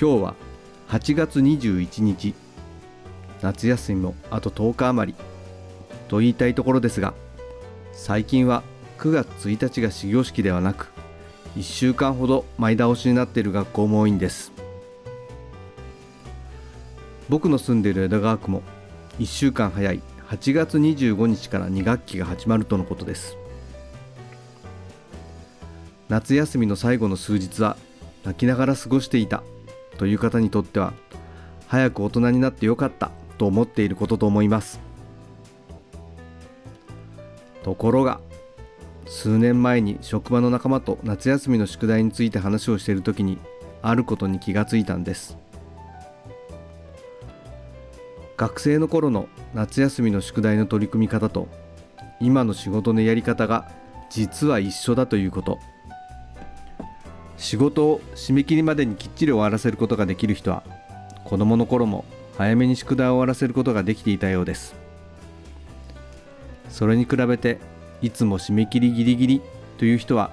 今日は8月21日。夏休みもあと10日余りと言いたいところですが最近は9月1日が始業式ではなく1週間ほど前倒しになっている学校も多いんです。僕の住んでいる江戸川区も1週間早い8月25日から2学期が始まるとのことです。夏休みの最後の数日は泣きながら過ごしていた。という方にとっては早く大人になってよかったと思っていることと思います。ところが数年前に職場の仲間と夏休みの宿題について話をしている時にあることに気がついたんです。学生の頃の夏休みの宿題の取り組み方と今の仕事のやり方が実は一緒だということ。仕事を締め切りまでにきっちり終わらせることができる人は子供の頃も早めに宿題を終わらせることができていたようです。それに比べていつも締め切りギリギリという人は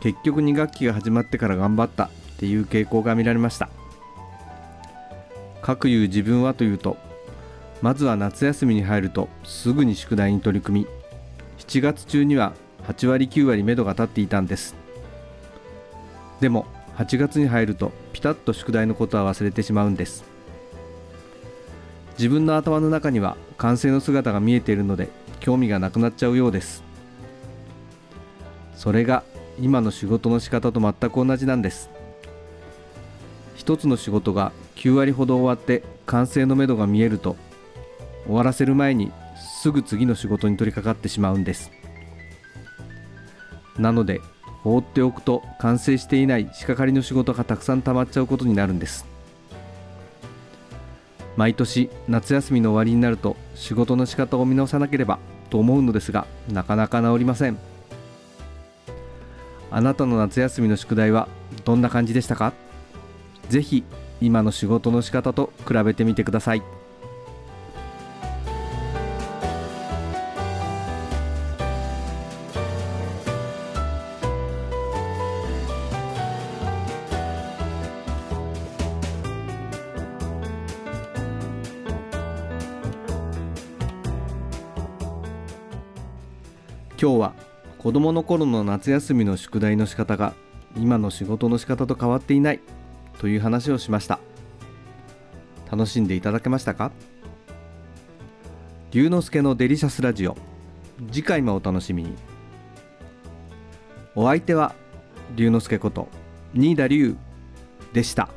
結局2学期が始まってから頑張ったっていう傾向が見られました。かくいう自分はというとまずは夏休みに入るとすぐに宿題に取り組み7月中には8割9割目処が立っていたんです。でも8月に入るとピタッと宿題のことは忘れてしまうんです。自分の頭の中には完成の姿が見えているので興味がなくなっちゃうようです。それが今の仕事の仕方と全く同じなんです。一つの仕事が9割ほど終わって完成のめどが見えると終わらせる前にすぐ次の仕事に取り掛かってしまうんです。なので放っておくと完成していない仕掛かりの仕事がたくさん溜まっちゃうことになるんです。毎年夏休みの終わりになると仕事の仕方を見直さなければと思うのですがなかなか治りません。あなたの夏休みの宿題はどんな感じでしたか？ぜひ今の仕事の仕方と比べてみてください。今日は子どもの頃の夏休みの宿題の仕方が今の仕事の仕方と変わっていないという話をしました。楽しんでいただけましたか？龍之介のデリシャスラジオ。次回もお楽しみに。お相手は龍之介こと新田龍でした。